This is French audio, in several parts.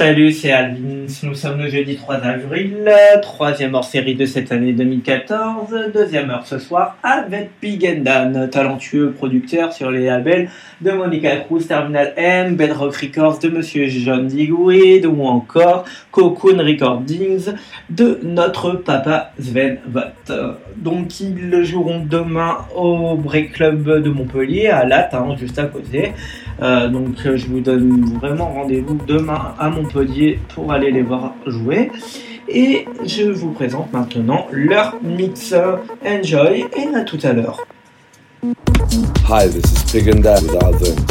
Salut, c'est Alvin. Nous sommes le jeudi 3 avril, troisième hors série de cette année 2014, deuxième heure ce soir avec Big Dan, talentueux producteur sur les labels de Monica Cruz, Terminal M, Bedrock Records de Monsieur John Digweed ou encore Cocoon Recordings de notre papa Sven Vott. Donc ils joueront demain au Break Club de Montpellier à Latin, juste à côté. Euh, donc je vous donne vraiment rendez-vous demain à Montpellier pour aller les voir jouer. Et je vous présente maintenant leur mix. Enjoy et à tout à l'heure. Hi, this is and with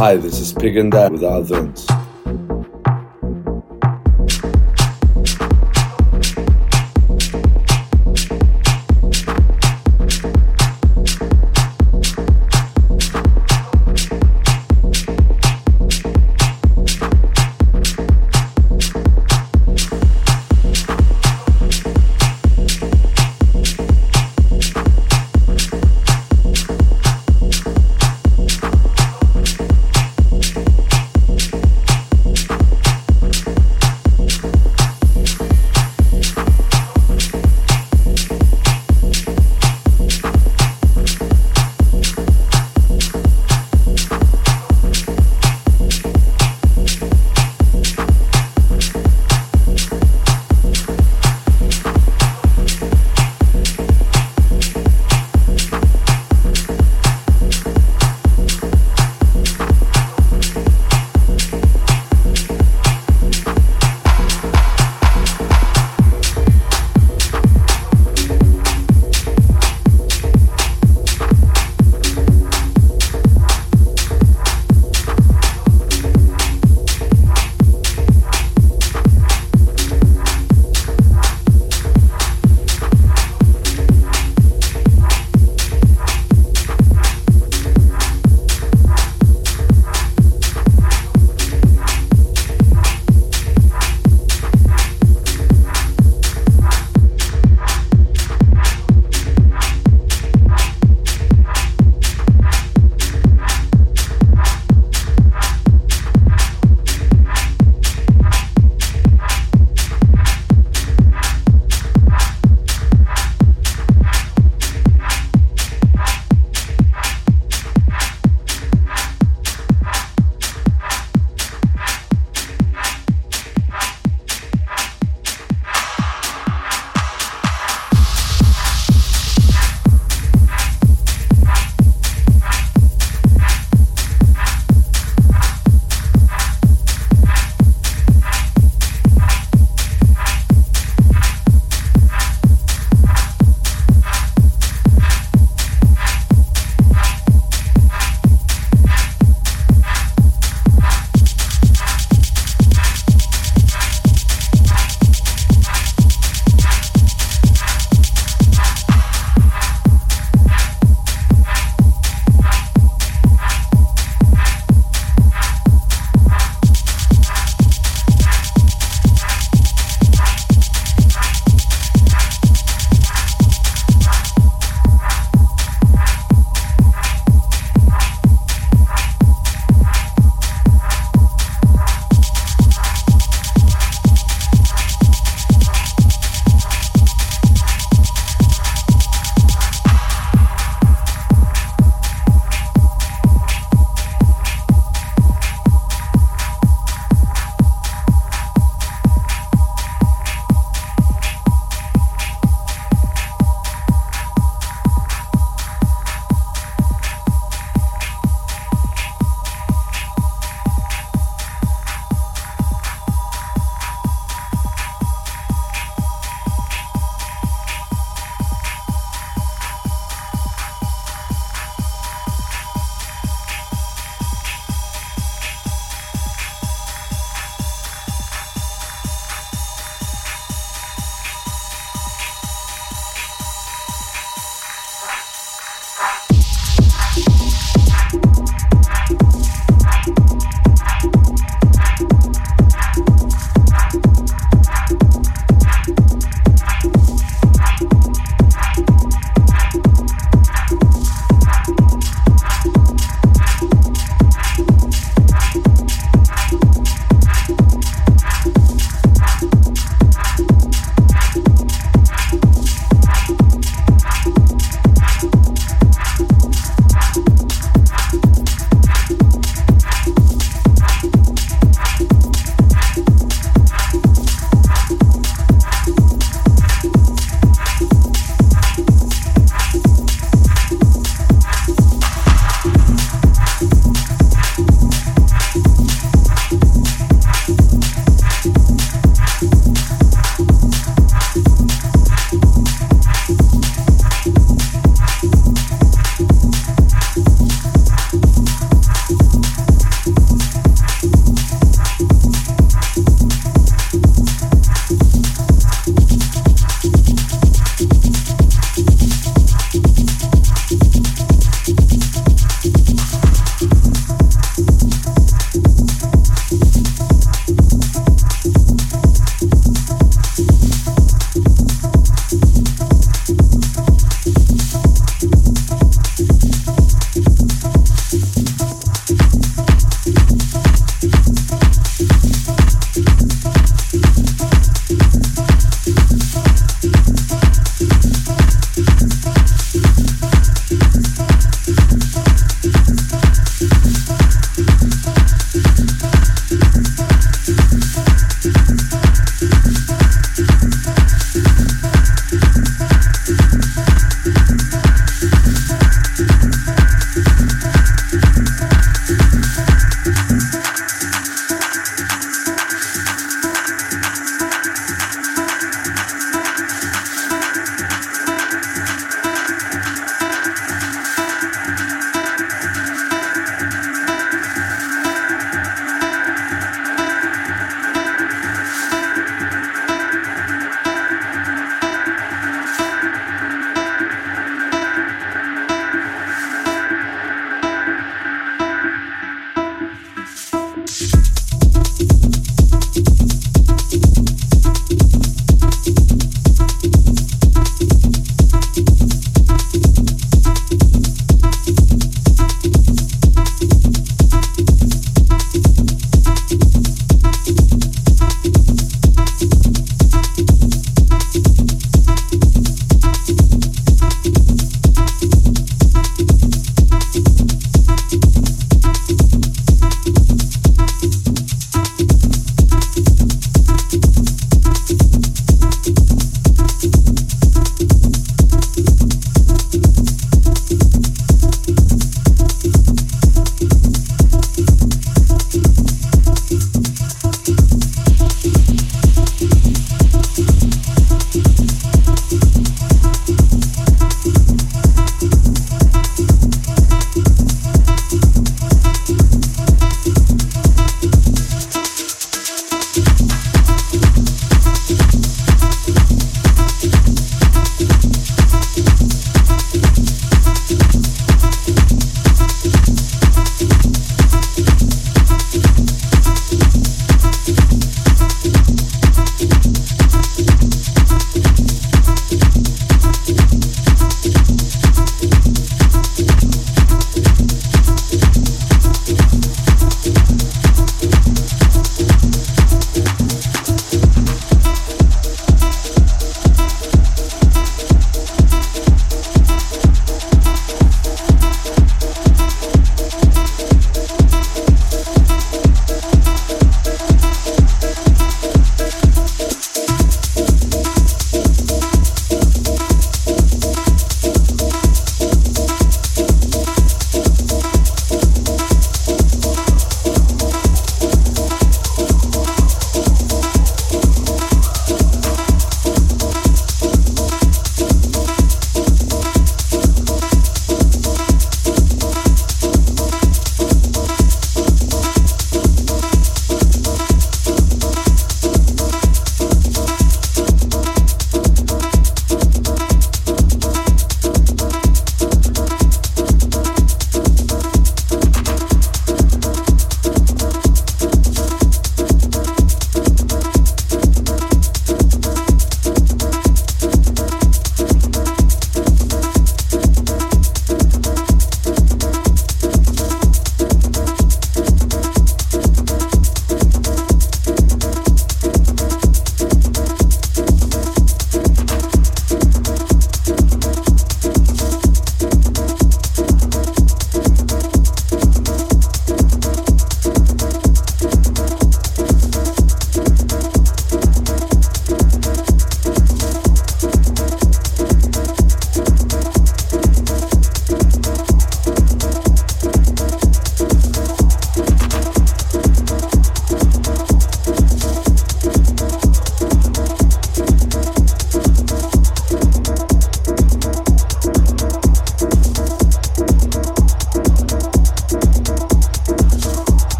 Hi, this is Pig and Dan without Vince.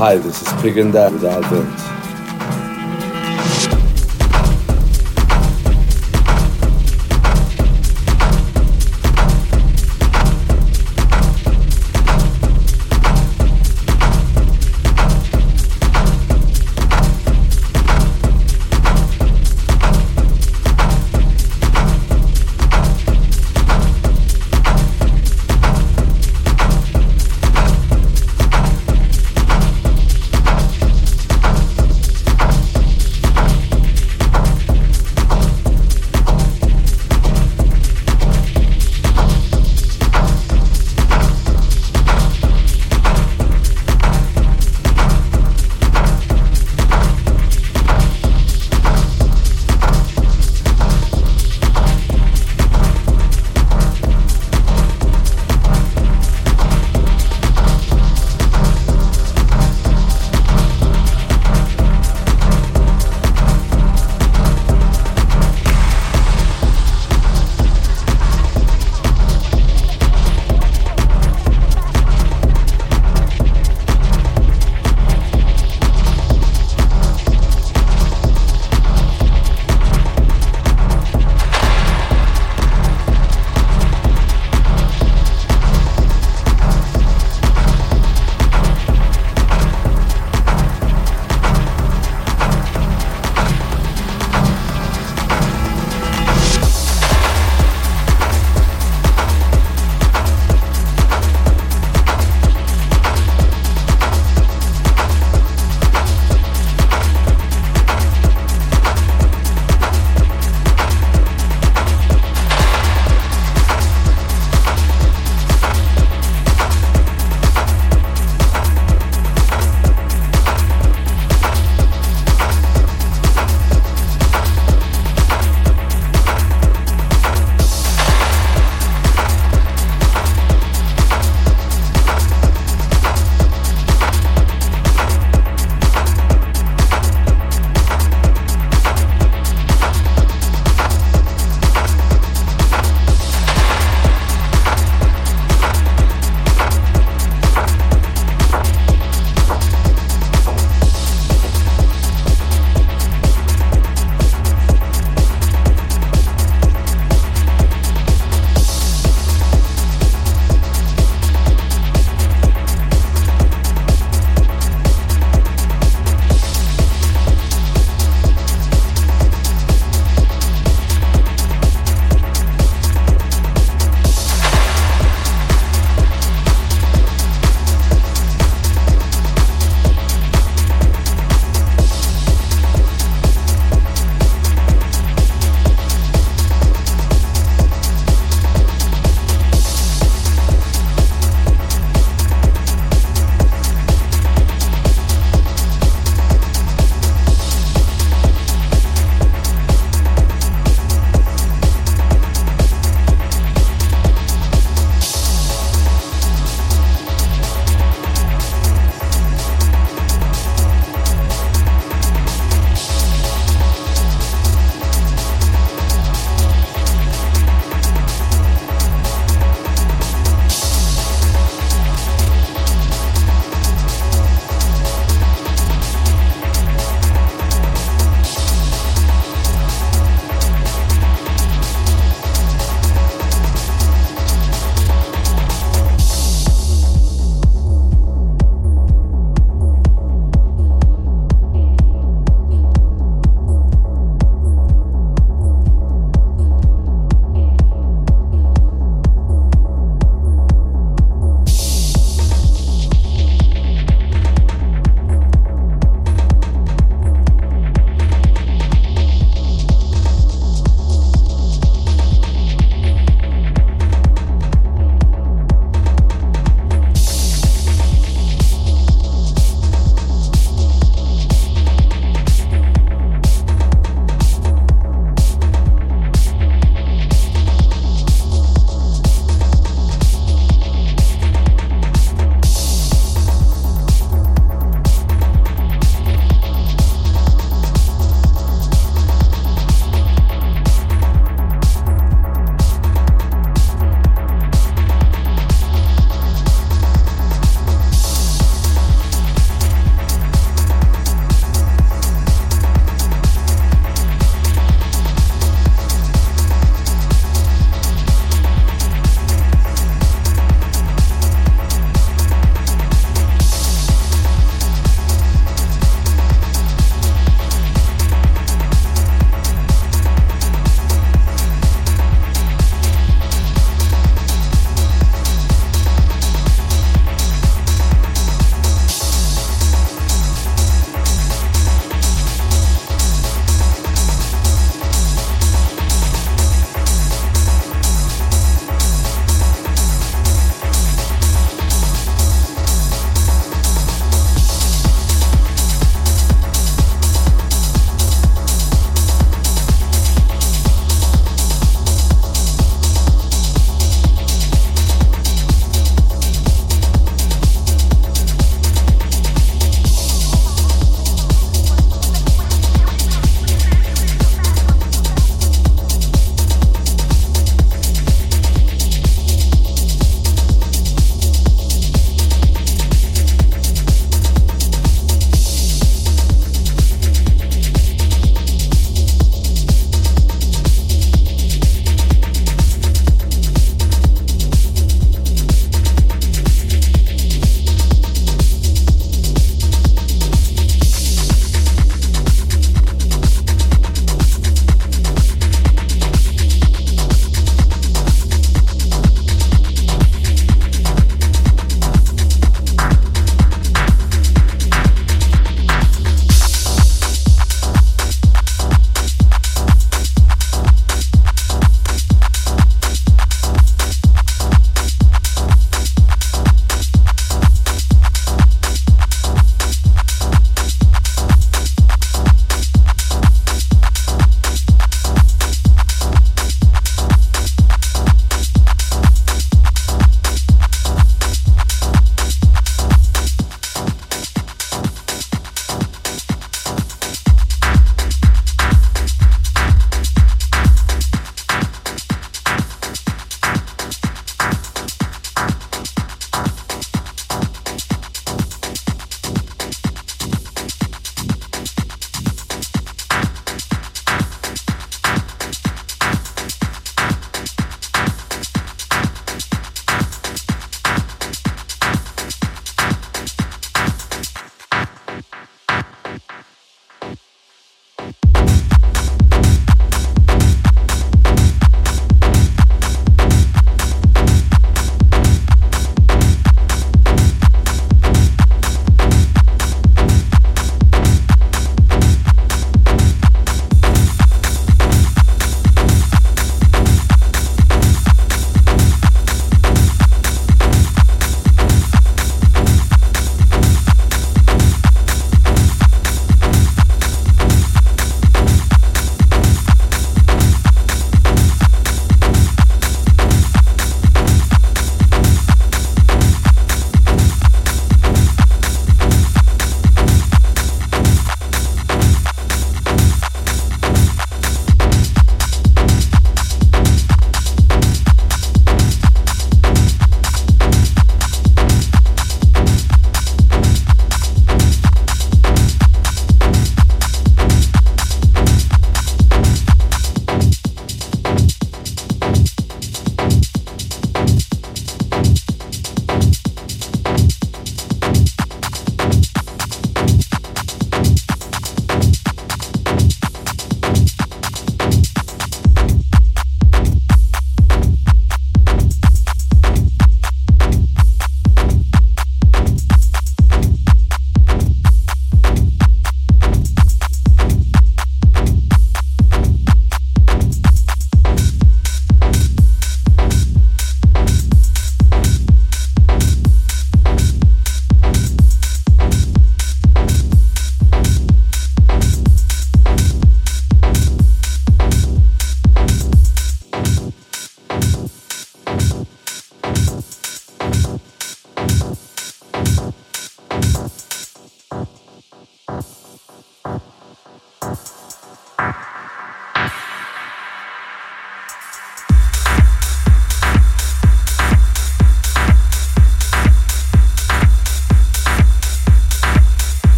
Hi, this is Pig and Dan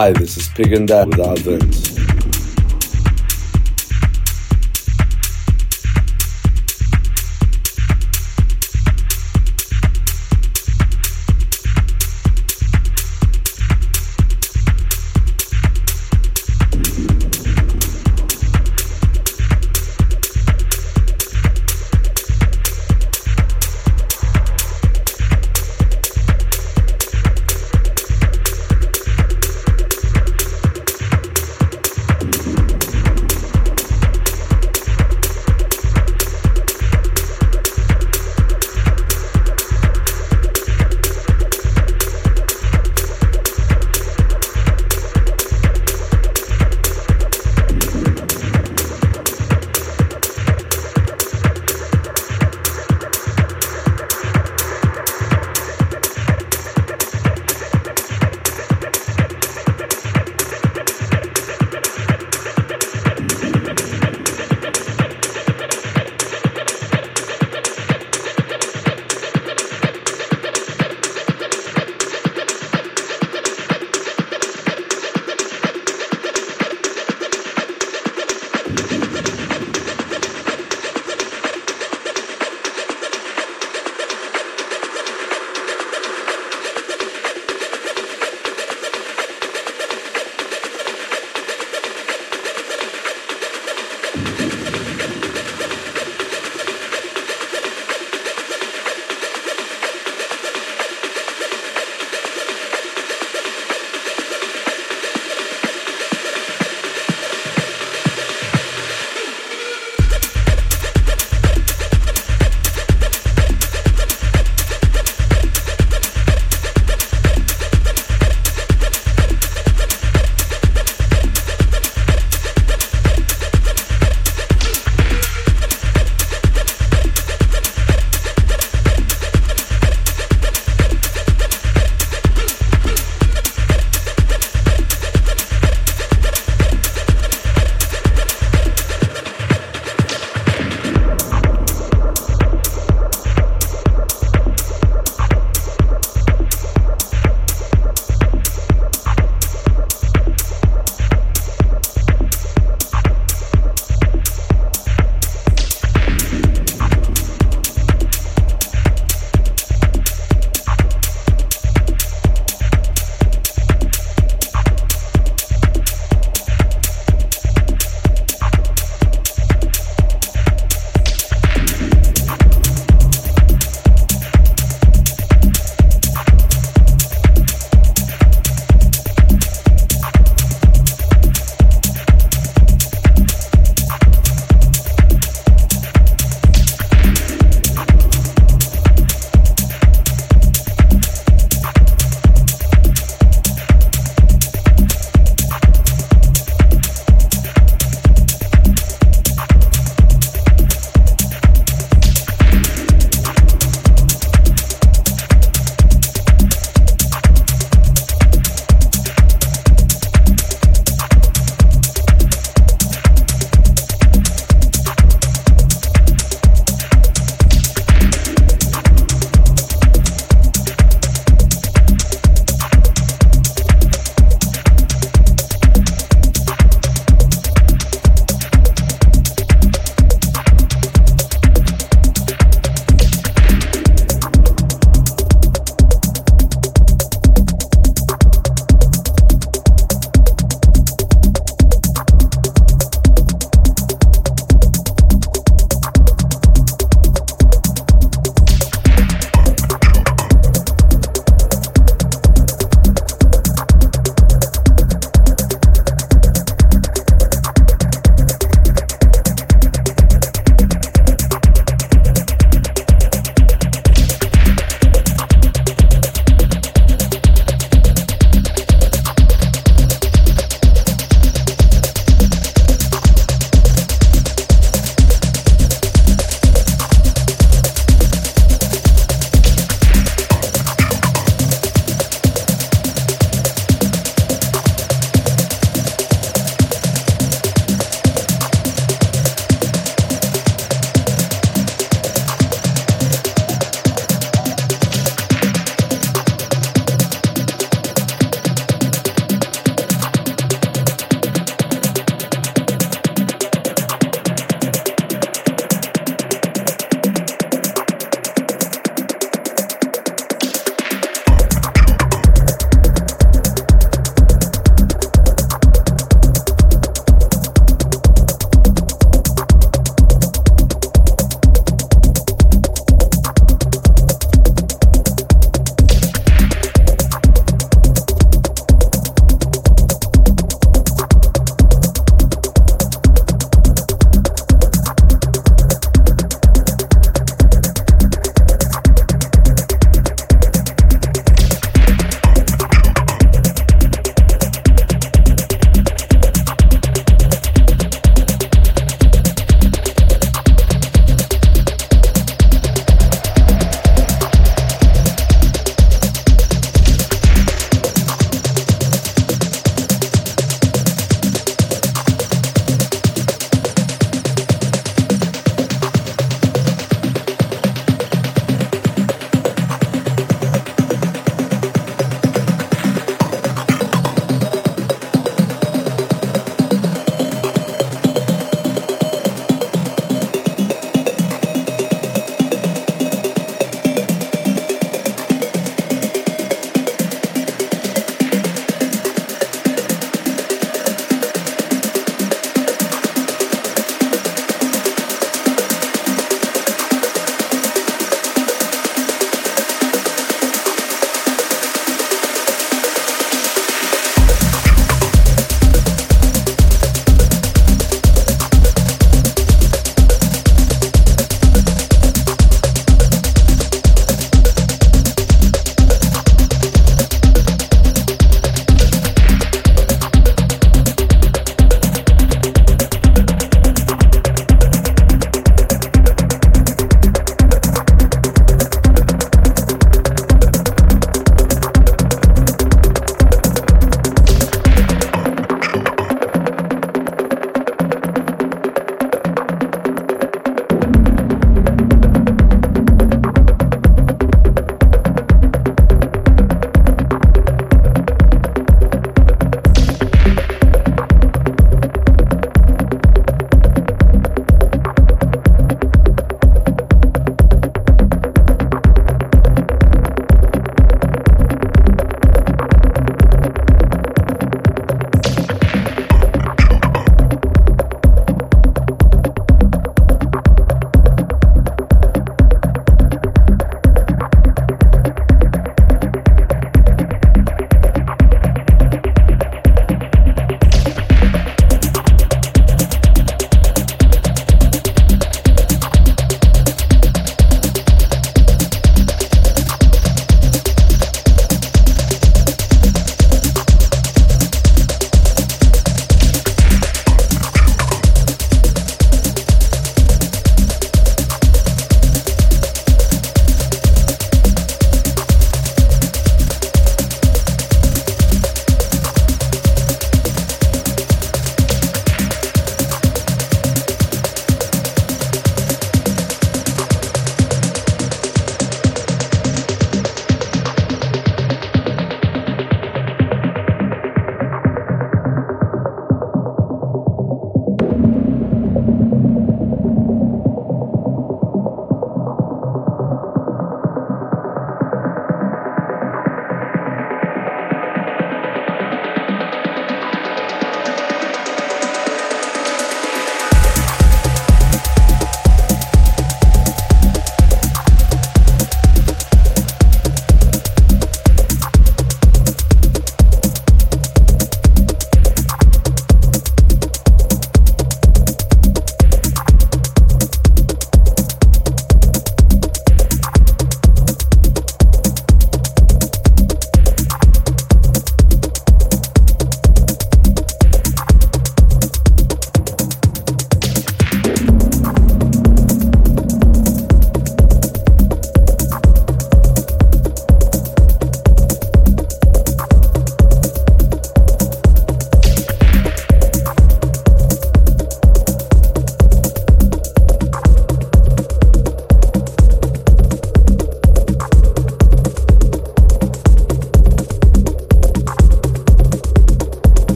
Hi, this is Pig and Dad without Vince.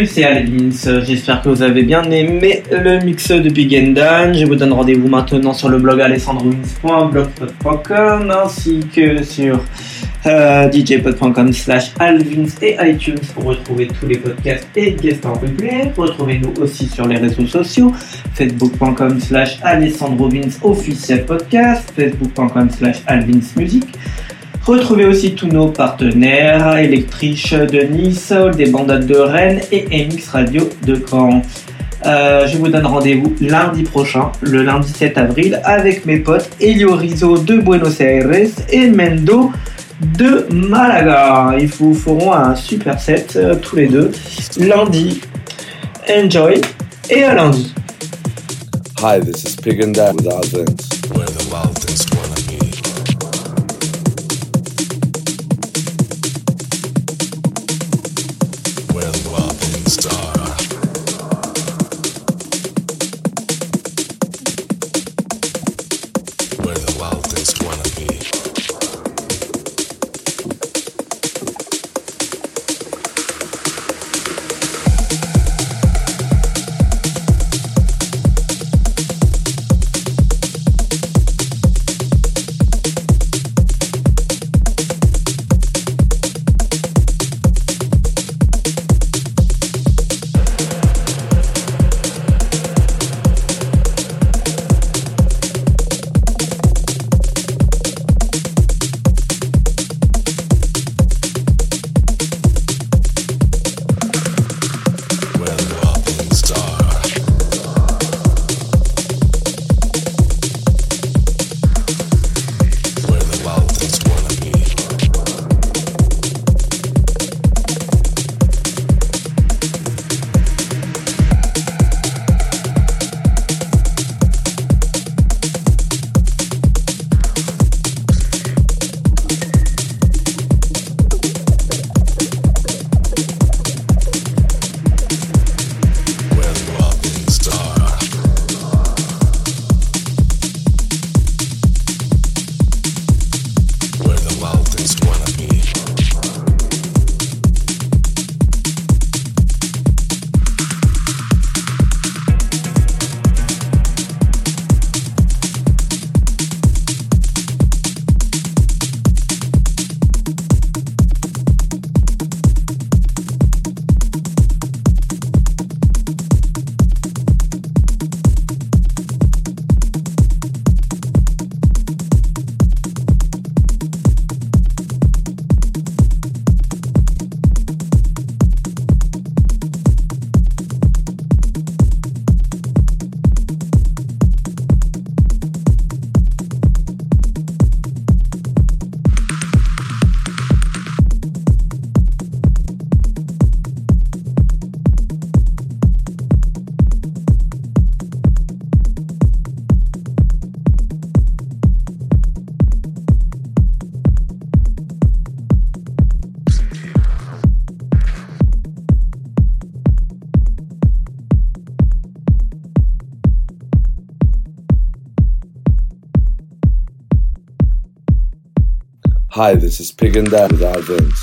Salut, c'est Alvins. J'espère que vous avez bien aimé le mix de Big and. Je vous donne rendez-vous maintenant sur le blog alessandrovins.blogspot.com ainsi que sur euh, djpod.com slash alvins et iTunes pour retrouver tous les podcasts et guests en replay. Retrouvez-nous aussi sur les réseaux sociaux facebook.com slash alessandrovins officiel podcast, facebook.com slash alvins musique. Retrouvez aussi tous nos partenaires, Electriche de Nice, des Bandades de Rennes et MX Radio de Caen. Euh, je vous donne rendez-vous lundi prochain, le lundi 7 avril, avec mes potes Elio Rizzo de Buenos Aires et Mendo de Malaga. Ils vous feront un super set euh, tous les deux lundi. Enjoy et à lundi. Hi, this is Pig and Dan with Alvins. Where the wild things Hi, this is Pig and Dan with Alvins.